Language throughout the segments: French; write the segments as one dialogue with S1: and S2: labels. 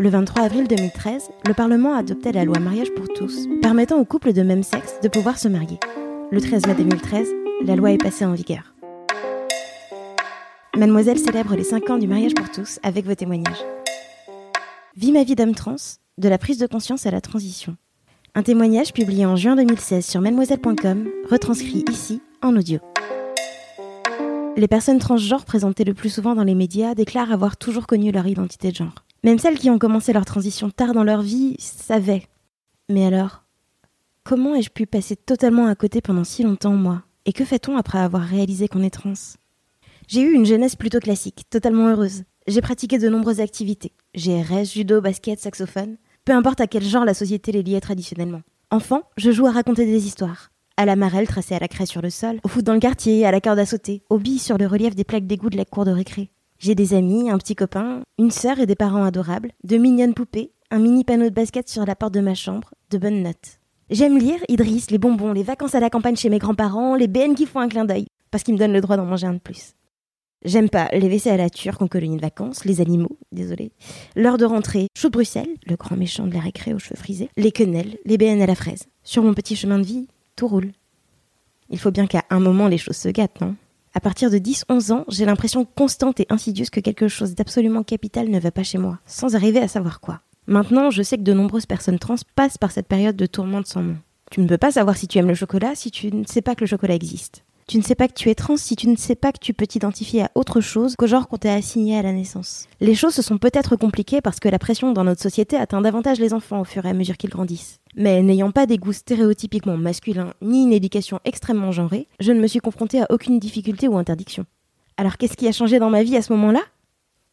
S1: Le 23 avril 2013, le Parlement a adopté la loi mariage pour tous, permettant aux couples de même sexe de pouvoir se marier. Le 13 mai 2013, la loi est passée en vigueur. Mademoiselle célèbre les 5 ans du mariage pour tous avec vos témoignages. Vie ma vie d'homme trans, de la prise de conscience à la transition. Un témoignage publié en juin 2016 sur mademoiselle.com, retranscrit ici en audio. Les personnes transgenres présentées le plus souvent dans les médias déclarent avoir toujours connu leur identité de genre. Même celles qui ont commencé leur transition tard dans leur vie savaient. Mais alors, comment ai-je pu passer totalement à côté pendant si longtemps, moi? Et que fait-on après avoir réalisé qu'on est trans? J'ai eu une jeunesse plutôt classique, totalement heureuse. J'ai pratiqué de nombreuses activités. GRS, judo, basket, saxophone. Peu importe à quel genre la société les liait traditionnellement. Enfant, je joue à raconter des histoires. À la marelle tracée à la craie sur le sol, au foot dans le quartier, à la corde à sauter, au billes sur le relief des plaques d'égout de la cour de récré. J'ai des amis, un petit copain, une sœur et des parents adorables, de mignonnes poupées, un mini panneau de basket sur la porte de ma chambre, de bonnes notes. J'aime lire Idriss, les bonbons, les vacances à la campagne chez mes grands-parents, les BN qui font un clin d'œil, parce qu'ils me donnent le droit d'en manger un de plus. J'aime pas les WC à la turque en colonie de vacances, les animaux, désolé, l'heure de rentrée, chou de Bruxelles, le grand méchant de la récré aux cheveux frisés, les quenelles, les BN à la fraise. Sur mon petit chemin de vie, tout roule. Il faut bien qu'à un moment les choses se gâtent, non? À partir de 10-11 ans, j'ai l'impression constante et insidieuse que quelque chose d'absolument capital ne va pas chez moi, sans arriver à savoir quoi. Maintenant, je sais que de nombreuses personnes trans passent par cette période de tourmente sans nom. Tu ne peux pas savoir si tu aimes le chocolat si tu ne sais pas que le chocolat existe. Tu ne sais pas que tu es trans si tu ne sais pas que tu peux t'identifier à autre chose qu'au genre qu'on t'a assigné à la naissance. Les choses se sont peut-être compliquées parce que la pression dans notre société atteint davantage les enfants au fur et à mesure qu'ils grandissent. Mais n'ayant pas des goûts stéréotypiquement masculins ni une éducation extrêmement genrée, je ne me suis confrontée à aucune difficulté ou interdiction. Alors qu'est-ce qui a changé dans ma vie à ce moment-là?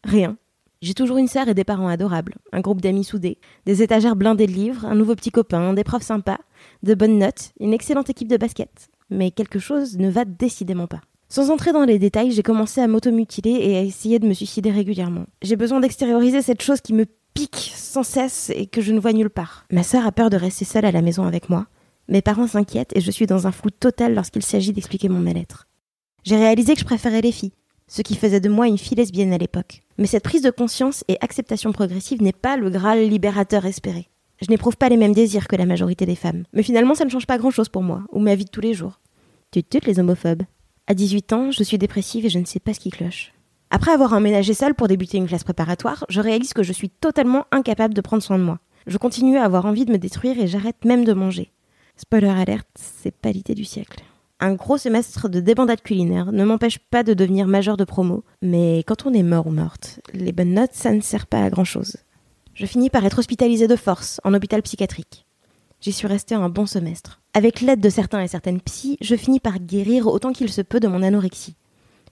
S1: Rien. J'ai toujours une sœur et des parents adorables, un groupe d'amis soudés, des étagères blindées de livres, un nouveau petit copain, des profs sympas, de bonnes notes, une excellente équipe de basket mais quelque chose ne va décidément pas. Sans entrer dans les détails, j'ai commencé à m'automutiler et à essayer de me suicider régulièrement. J'ai besoin d'extérioriser cette chose qui me pique sans cesse et que je ne vois nulle part. Ma sœur a peur de rester seule à la maison avec moi. Mes parents s'inquiètent et je suis dans un flou total lorsqu'il s'agit d'expliquer mon mal-être. J'ai réalisé que je préférais les filles, ce qui faisait de moi une fille lesbienne à l'époque. Mais cette prise de conscience et acceptation progressive n'est pas le Graal libérateur espéré. Je n'éprouve pas les mêmes désirs que la majorité des femmes. Mais finalement, ça ne change pas grand-chose pour moi, ou ma vie de tous les jours. Tu toutes les homophobes. À 18 ans, je suis dépressive et je ne sais pas ce qui cloche. Après avoir emménagé seule pour débuter une classe préparatoire, je réalise que je suis totalement incapable de prendre soin de moi. Je continue à avoir envie de me détruire et j'arrête même de manger. Spoiler alerte, c'est pas l'idée du siècle. Un gros semestre de débandade culinaire ne m'empêche pas de devenir majeur de promo, mais quand on est mort ou morte, les bonnes notes, ça ne sert pas à grand chose je finis par être hospitalisée de force en hôpital psychiatrique. J'y suis restée un bon semestre. Avec l'aide de certains et certaines psys, je finis par guérir autant qu'il se peut de mon anorexie.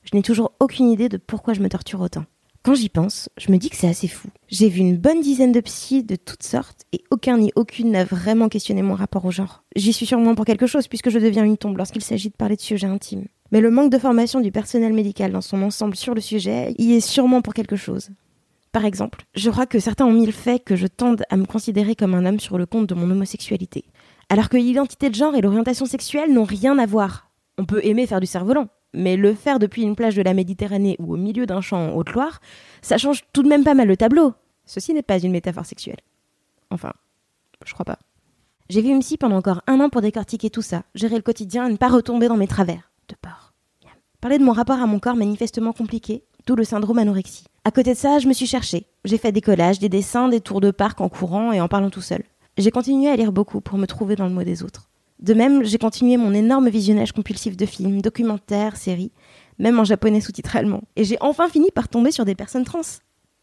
S1: Je n'ai toujours aucune idée de pourquoi je me torture autant. Quand j'y pense, je me dis que c'est assez fou. J'ai vu une bonne dizaine de psys de toutes sortes et aucun ni aucune n'a vraiment questionné mon rapport au genre. J'y suis sûrement pour quelque chose puisque je deviens une tombe lorsqu'il s'agit de parler de sujets intimes. Mais le manque de formation du personnel médical dans son ensemble sur le sujet y est sûrement pour quelque chose. Par exemple, je crois que certains ont mis le fait que je tende à me considérer comme un homme sur le compte de mon homosexualité. Alors que l'identité de genre et l'orientation sexuelle n'ont rien à voir. On peut aimer faire du cerf-volant, mais le faire depuis une plage de la Méditerranée ou au milieu d'un champ en Haute-Loire, ça change tout de même pas mal le tableau. Ceci n'est pas une métaphore sexuelle. Enfin, je crois pas. J'ai vu une pendant encore un an pour décortiquer tout ça, gérer le quotidien et ne pas retomber dans mes travers. De peur. Parler de mon rapport à mon corps manifestement compliqué, d'où le syndrome anorexie. À côté de ça, je me suis cherchée. J'ai fait des collages, des dessins, des tours de parc en courant et en parlant tout seul. J'ai continué à lire beaucoup pour me trouver dans le mot des autres. De même, j'ai continué mon énorme visionnage compulsif de films, documentaires, séries, même en japonais sous-titré allemand. Et j'ai enfin fini par tomber sur des personnes trans.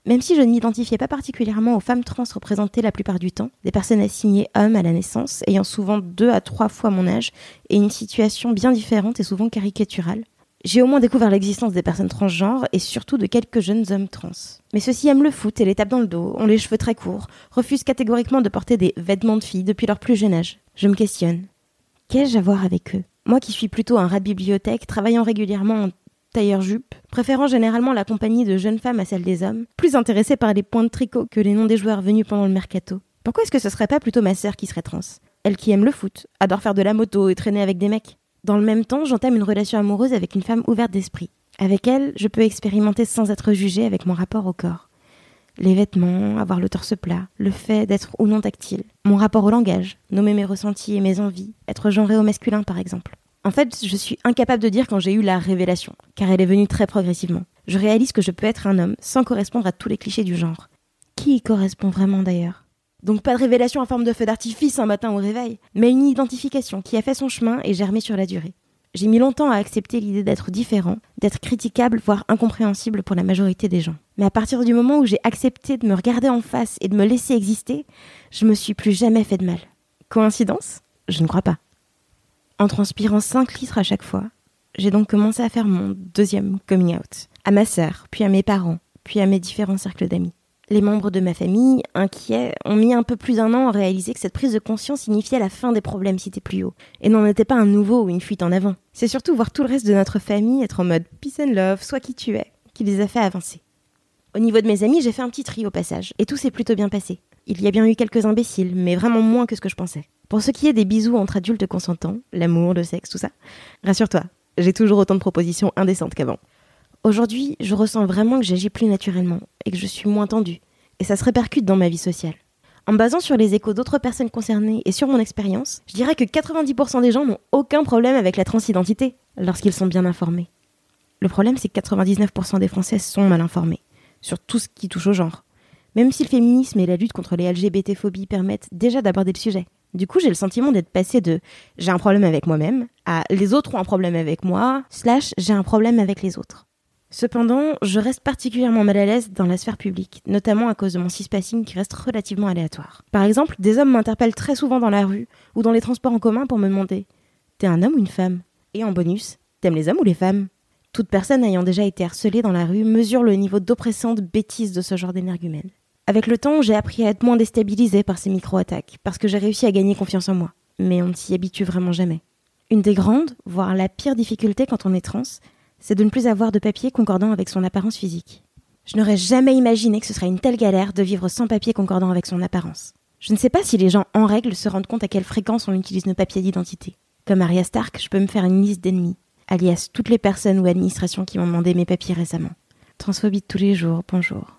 S1: Même si je ne m'identifiais pas particulièrement aux femmes trans représentées la plupart du temps, des personnes assignées hommes à la naissance, ayant souvent deux à trois fois mon âge et une situation bien différente et souvent caricaturale, J'ai au moins découvert l'existence des personnes transgenres et surtout de quelques jeunes hommes trans. Mais ceux-ci aiment le foot et les tapent dans le dos, ont les cheveux très courts, refusent catégoriquement de porter des vêtements de filles depuis leur plus jeune âge. Je me questionne. Qu'ai-je à voir avec eux? Moi qui suis plutôt un rat de bibliothèque, travaillant régulièrement en tailleur-jupe, préférant généralement la compagnie de jeunes femmes à celle des hommes, plus intéressée par les points de tricot que les noms des joueurs venus pendant le mercato. Pourquoi est-ce que ce serait pas plutôt ma sœur qui serait trans? Elle qui aime le foot, adore faire de la moto et traîner avec des mecs. Dans le même temps, j'entame une relation amoureuse avec une femme ouverte d'esprit. Avec elle, je peux expérimenter sans être jugée avec mon rapport au corps. Les vêtements, avoir le torse plat, le fait d'être ou non tactile, mon rapport au langage, nommer mes ressentis et mes envies, être genré au masculin par exemple. En fait, je suis incapable de dire quand j'ai eu la révélation, car elle est venue très progressivement. Je réalise que je peux être un homme sans correspondre à tous les clichés du genre. Qui y correspond vraiment d'ailleurs? Donc pas de révélation en forme de feu d'artifice un matin au réveil, mais une identification qui a fait son chemin et germé sur la durée. J'ai mis longtemps à accepter l'idée d'être différent, d'être critiquable, voire incompréhensible pour la majorité des gens. Mais à partir du moment où j'ai accepté de me regarder en face et de me laisser exister, je me suis plus jamais fait de mal. Coïncidence? Je ne crois pas. En transpirant 5 litres à chaque fois, j'ai donc commencé à faire mon deuxième coming out. À ma sœur, puis à mes parents, puis à mes différents cercles d'amis. Les membres de ma famille, inquiets, ont mis un peu plus d'un an à réaliser que cette prise de conscience signifiait la fin des problèmes cités plus haut, et n'en était pas un nouveau ou une fuite en avant. C'est surtout voir tout le reste de notre famille être en mode peace and love, soit qui tu es, qui les a fait avancer. Au niveau de mes amis, j'ai fait un petit tri au passage, et tout s'est plutôt bien passé. Il y a bien eu quelques imbéciles, mais vraiment moins que ce que je pensais. Pour ce qui est des bisous entre adultes consentants, l'amour, le sexe, tout ça, rassure-toi, j'ai toujours autant de propositions indécentes qu'avant. Aujourd'hui, je ressens vraiment que j'agis plus naturellement et que je suis moins tendue. Et ça se répercute dans ma vie sociale. En me basant sur les échos d'autres personnes concernées et sur mon expérience, je dirais que 90% des gens n'ont aucun problème avec la transidentité lorsqu'ils sont bien informés. Le problème, c'est que 99% des Français sont mal informés sur tout ce qui touche au genre. Même si le féminisme et la lutte contre les LGBT-phobies permettent déjà d'aborder le sujet. Du coup, j'ai le sentiment d'être passé de j'ai un problème avec moi-même à les autres ont un problème avec moi, slash j'ai un problème avec les autres. Cependant, je reste particulièrement mal à l'aise dans la sphère publique, notamment à cause de mon cispassing qui reste relativement aléatoire. Par exemple, des hommes m'interpellent très souvent dans la rue ou dans les transports en commun pour me demander T'es un homme ou une femme? Et en bonus, t'aimes les hommes ou les femmes? Toute personne ayant déjà été harcelée dans la rue mesure le niveau d'oppressante bêtise de ce genre d'énergumène. Avec le temps, j'ai appris à être moins déstabilisée par ces micro-attaques, parce que j'ai réussi à gagner confiance en moi. Mais on ne s'y habitue vraiment jamais. Une des grandes, voire la pire difficulté quand on est trans, c'est de ne plus avoir de papier concordant avec son apparence physique. Je n'aurais jamais imaginé que ce serait une telle galère de vivre sans papier concordant avec son apparence. Je ne sais pas si les gens en règle se rendent compte à quelle fréquence on utilise nos papiers d'identité. Comme Arya Stark, je peux me faire une liste d'ennemis, alias toutes les personnes ou administrations qui m'ont demandé mes papiers récemment. Transphobie de tous les jours, bonjour.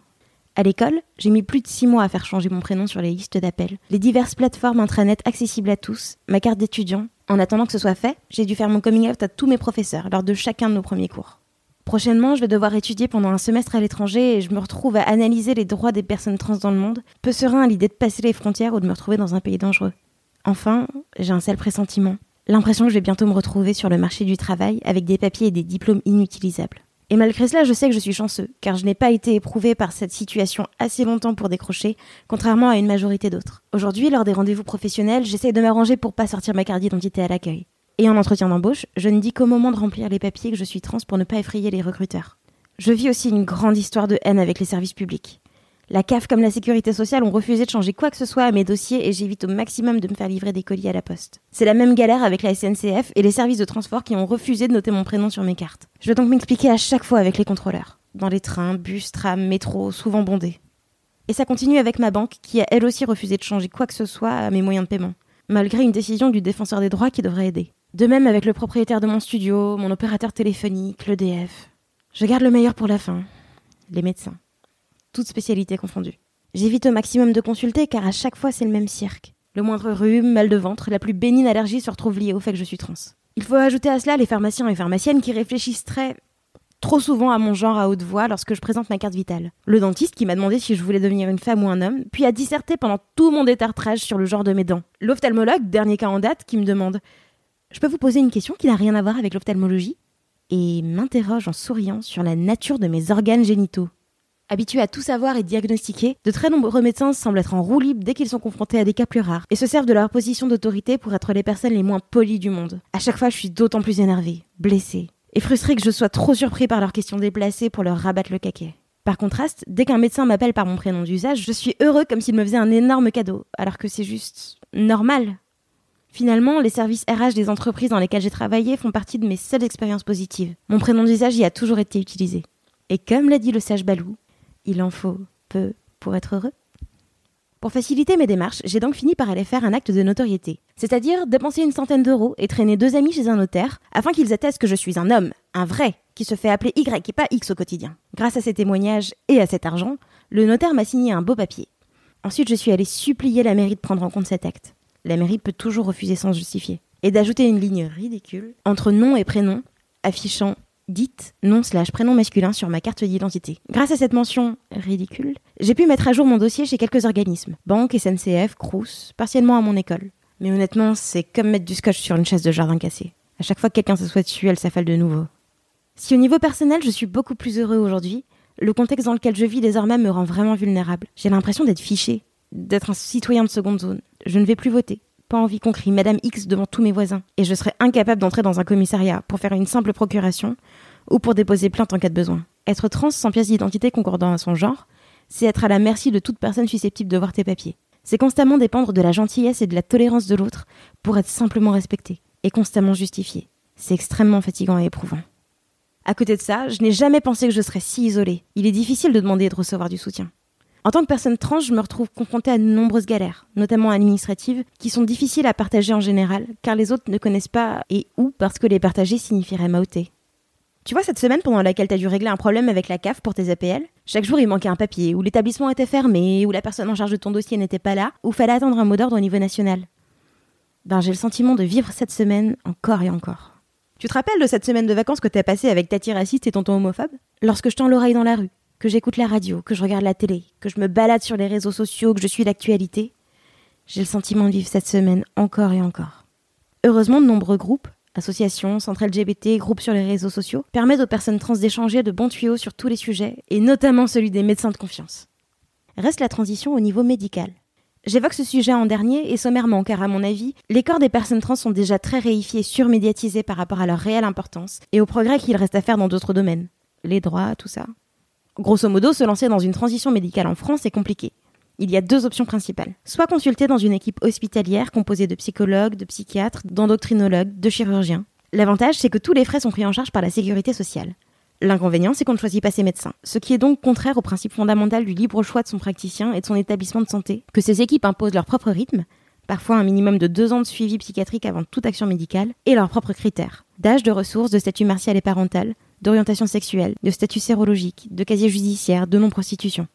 S1: À l'école, j'ai mis plus de six mois à faire changer mon prénom sur les listes d'appels, les diverses plateformes intranet accessibles à tous, ma carte d'étudiant. En attendant que ce soit fait, j'ai dû faire mon coming out à tous mes professeurs lors de chacun de nos premiers cours. Prochainement, je vais devoir étudier pendant un semestre à l'étranger et je me retrouve à analyser les droits des personnes trans dans le monde, peu serein à l'idée de passer les frontières ou de me retrouver dans un pays dangereux. Enfin, j'ai un sale pressentiment. L'impression que je vais bientôt me retrouver sur le marché du travail avec des papiers et des diplômes inutilisables. Et malgré cela, je sais que je suis chanceux, car je n'ai pas été éprouvé par cette situation assez longtemps pour décrocher, contrairement à une majorité d'autres. Aujourd'hui, lors des rendez-vous professionnels, j'essaie de m'arranger pour pas sortir ma carte d'identité à l'accueil. Et en entretien d'embauche, je ne dis qu'au moment de remplir les papiers que je suis trans pour ne pas effrayer les recruteurs. Je vis aussi une grande histoire de haine avec les services publics. La CAF comme la sécurité sociale ont refusé de changer quoi que ce soit à mes dossiers et j'évite au maximum de me faire livrer des colis à la poste. C'est la même galère avec la SNCF et les services de transport qui ont refusé de noter mon prénom sur mes cartes. Je dois donc m'expliquer à chaque fois avec les contrôleurs. Dans les trains, bus, trams, métro, souvent bondés. Et ça continue avec ma banque qui a elle aussi refusé de changer quoi que ce soit à mes moyens de paiement, malgré une décision du défenseur des droits qui devrait aider. De même avec le propriétaire de mon studio, mon opérateur téléphonique, l'EDF. Je garde le meilleur pour la fin. Les médecins toutes spécialités confondues. J'évite au maximum de consulter car à chaque fois c'est le même cirque. Le moindre rhume, mal de ventre, la plus bénigne allergie se retrouve liée au fait que je suis trans. Il faut ajouter à cela les pharmaciens et pharmaciennes qui réfléchissent très trop souvent à mon genre à haute voix lorsque je présente ma carte vitale. Le dentiste qui m'a demandé si je voulais devenir une femme ou un homme, puis a disserté pendant tout mon détartrage sur le genre de mes dents. L'ophtalmologue, dernier cas en date, qui me demande Je peux vous poser une question qui n'a rien à voir avec l'ophtalmologie? et m'interroge en souriant sur la nature de mes organes génitaux. Habitués à tout savoir et diagnostiquer, de très nombreux médecins semblent être en roue libre dès qu'ils sont confrontés à des cas plus rares et se servent de leur position d'autorité pour être les personnes les moins polies du monde. À chaque fois, je suis d'autant plus énervée, blessée et frustré que je sois trop surpris par leurs questions déplacées pour leur rabattre le caquet. Par contraste, dès qu'un médecin m'appelle par mon prénom d'usage, je suis heureux comme s'il me faisait un énorme cadeau, alors que c'est juste normal. Finalement, les services RH des entreprises dans lesquelles j'ai travaillé font partie de mes seules expériences positives. Mon prénom d'usage y a toujours été utilisé. Et comme l'a dit le sage Balou, il en faut peu pour être heureux. Pour faciliter mes démarches, j'ai donc fini par aller faire un acte de notoriété, c'est-à-dire dépenser une centaine d'euros et traîner deux amis chez un notaire afin qu'ils attestent que je suis un homme, un vrai, qui se fait appeler Y et pas X au quotidien. Grâce à ces témoignages et à cet argent, le notaire m'a signé un beau papier. Ensuite, je suis allée supplier la mairie de prendre en compte cet acte. La mairie peut toujours refuser sans justifier. Et d'ajouter une ligne ridicule entre nom et prénom, affichant dites nom slash prénom masculin sur ma carte d'identité. Grâce à cette mention ridicule, j'ai pu mettre à jour mon dossier chez quelques organismes, banque, SNCF, Crous, partiellement à mon école. Mais honnêtement, c'est comme mettre du scotch sur une chaise de jardin cassée. À chaque fois que quelqu'un s'assoit dessus, elle s'affale de nouveau. Si au niveau personnel, je suis beaucoup plus heureux aujourd'hui, le contexte dans lequel je vis désormais me rend vraiment vulnérable. J'ai l'impression d'être fiché, d'être un citoyen de seconde zone. Je ne vais plus voter pas envie qu'on crie Madame X devant tous mes voisins, et je serais incapable d'entrer dans un commissariat pour faire une simple procuration ou pour déposer plainte en cas de besoin. Être trans sans pièce d'identité concordant à son genre, c'est être à la merci de toute personne susceptible de voir tes papiers. C'est constamment dépendre de la gentillesse et de la tolérance de l'autre pour être simplement respecté et constamment justifié. C'est extrêmement fatigant et éprouvant. À côté de ça, je n'ai jamais pensé que je serais si isolée. Il est difficile de demander et de recevoir du soutien. En tant que personne trans, je me retrouve confrontée à de nombreuses galères, notamment administratives, qui sont difficiles à partager en général, car les autres ne connaissent pas et ou parce que les partager signifierait m'outer. Tu vois, cette semaine pendant laquelle tu as dû régler un problème avec la CAF pour tes APL, chaque jour il manquait un papier, ou l'établissement était fermé, ou la personne en charge de ton dossier n'était pas là, ou fallait attendre un mot d'ordre au niveau national. Ben, j'ai le sentiment de vivre cette semaine encore et encore. Tu te rappelles de cette semaine de vacances que t'as passée avec Tati raciste et tonton homophobe? Lorsque je tends l'oreille dans la rue, que j'écoute la radio, que je regarde la télé, que je me balade sur les réseaux sociaux, que je suis l'actualité, j'ai le sentiment de vivre cette semaine encore et encore. Heureusement, de nombreux groupes, associations, centres LGBT, groupes sur les réseaux sociaux, permettent aux personnes trans d'échanger de bons tuyaux sur tous les sujets, et notamment celui des médecins de confiance. Reste la transition au niveau médical. J'évoque ce sujet en dernier et sommairement car à mon avis, les corps des personnes trans sont déjà très réifiés, surmédiatisés par rapport à leur réelle importance et au progrès qu'il reste à faire dans d'autres domaines. Les droits, tout ça. Grosso modo, se lancer dans une transition médicale en France est compliqué. Il y a deux options principales. Soit consulter dans une équipe hospitalière composée de psychologues, de psychiatres, d'endocrinologues, de chirurgiens. L'avantage, c'est que tous les frais sont pris en charge par la sécurité sociale. L'inconvénient, c'est qu'on ne choisit pas ses médecins, ce qui est donc contraire au principe fondamental du libre choix de son praticien et de son établissement de santé, que ces équipes imposent leur propre rythme, parfois un minimum de deux ans de suivi psychiatrique avant toute action médicale, et leurs propres critères, d'âge, de ressources, de statut martial et parental, d'orientation sexuelle, de statut sérologique, de casier judiciaire, de non-prostitution.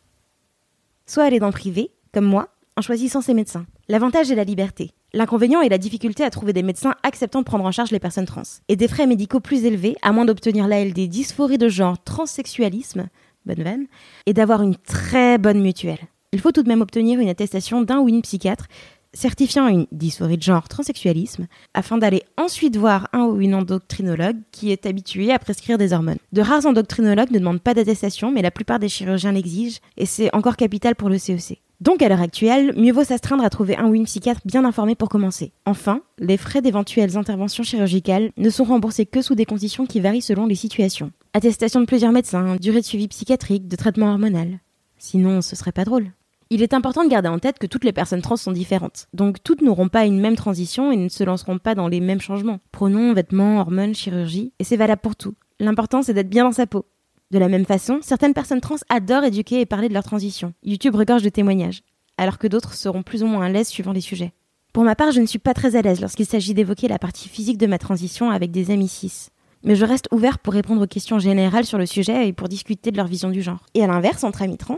S1: Soit aller dans le privé, comme moi, en choisissant ses médecins. L'avantage est la liberté. L'inconvénient est la difficulté à trouver des médecins acceptant de prendre en charge les personnes trans. Et des frais médicaux plus élevés, à moins d'obtenir l'ALD dysphorie de genre transsexualisme, bonne veine, et d'avoir une très bonne mutuelle. Il faut tout de même obtenir une attestation d'un ou une psychiatre certifiant une dysphorie de genre transsexualisme, afin d'aller ensuite voir un ou une endocrinologue qui est habitué à prescrire des hormones. De rares endocrinologues ne demandent pas d'attestation, mais la plupart des chirurgiens l'exigent, et c'est encore capital pour le CEC. Donc à l'heure actuelle, mieux vaut s'astreindre à trouver un ou une psychiatre bien informé pour commencer. Enfin, les frais d'éventuelles interventions chirurgicales ne sont remboursés que sous des conditions qui varient selon les situations. Attestation de plusieurs médecins, durée de suivi psychiatrique, de traitement hormonal. Sinon, ce serait pas drôle. Il est important de garder en tête que toutes les personnes trans sont différentes. Donc toutes n'auront pas une même transition et ne se lanceront pas dans les mêmes changements. Pronoms, vêtements, hormones, chirurgie, et c'est valable pour tout. L'important c'est d'être bien dans sa peau. De la même façon, certaines personnes trans adorent éduquer et parler de leur transition. YouTube regorge de témoignages, alors que d'autres seront plus ou moins à l'aise suivant les sujets. Pour ma part, je ne suis pas très à l'aise lorsqu'il s'agit d'évoquer la partie physique de ma transition avec des amis cis mais je reste ouvert pour répondre aux questions générales sur le sujet et pour discuter de leur vision du genre. Et à l'inverse, entre amis trans,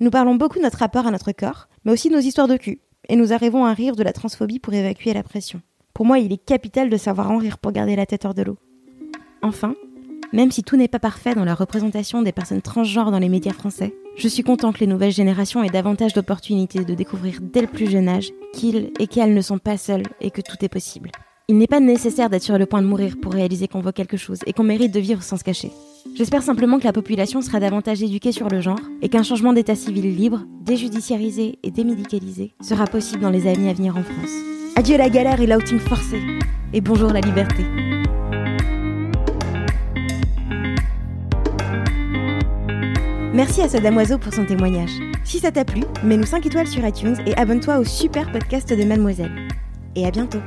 S1: nous parlons beaucoup de notre rapport à notre corps, mais aussi de nos histoires de cul, et nous arrivons à rire de la transphobie pour évacuer la pression. Pour moi, il est capital de savoir en rire pour garder la tête hors de l'eau. Enfin, même si tout n'est pas parfait dans la représentation des personnes transgenres dans les médias français, je suis content que les nouvelles générations aient davantage d'opportunités de découvrir dès le plus jeune âge qu'ils et qu'elles ne sont pas seuls et que tout est possible. Il n'est pas nécessaire d'être sur le point de mourir pour réaliser qu'on vaut quelque chose et qu'on mérite de vivre sans se cacher. J'espère simplement que la population sera davantage éduquée sur le genre et qu'un changement d'état civil libre, déjudiciarisé et démédicalisé sera possible dans les années à venir en France. Adieu la galère et l'outing forcé. Et bonjour la liberté. Merci à Sadam Oiseau pour son témoignage. Si ça t'a plu, mets-nous 5 étoiles sur iTunes et abonne-toi au super podcast de Mademoiselle. Et à bientôt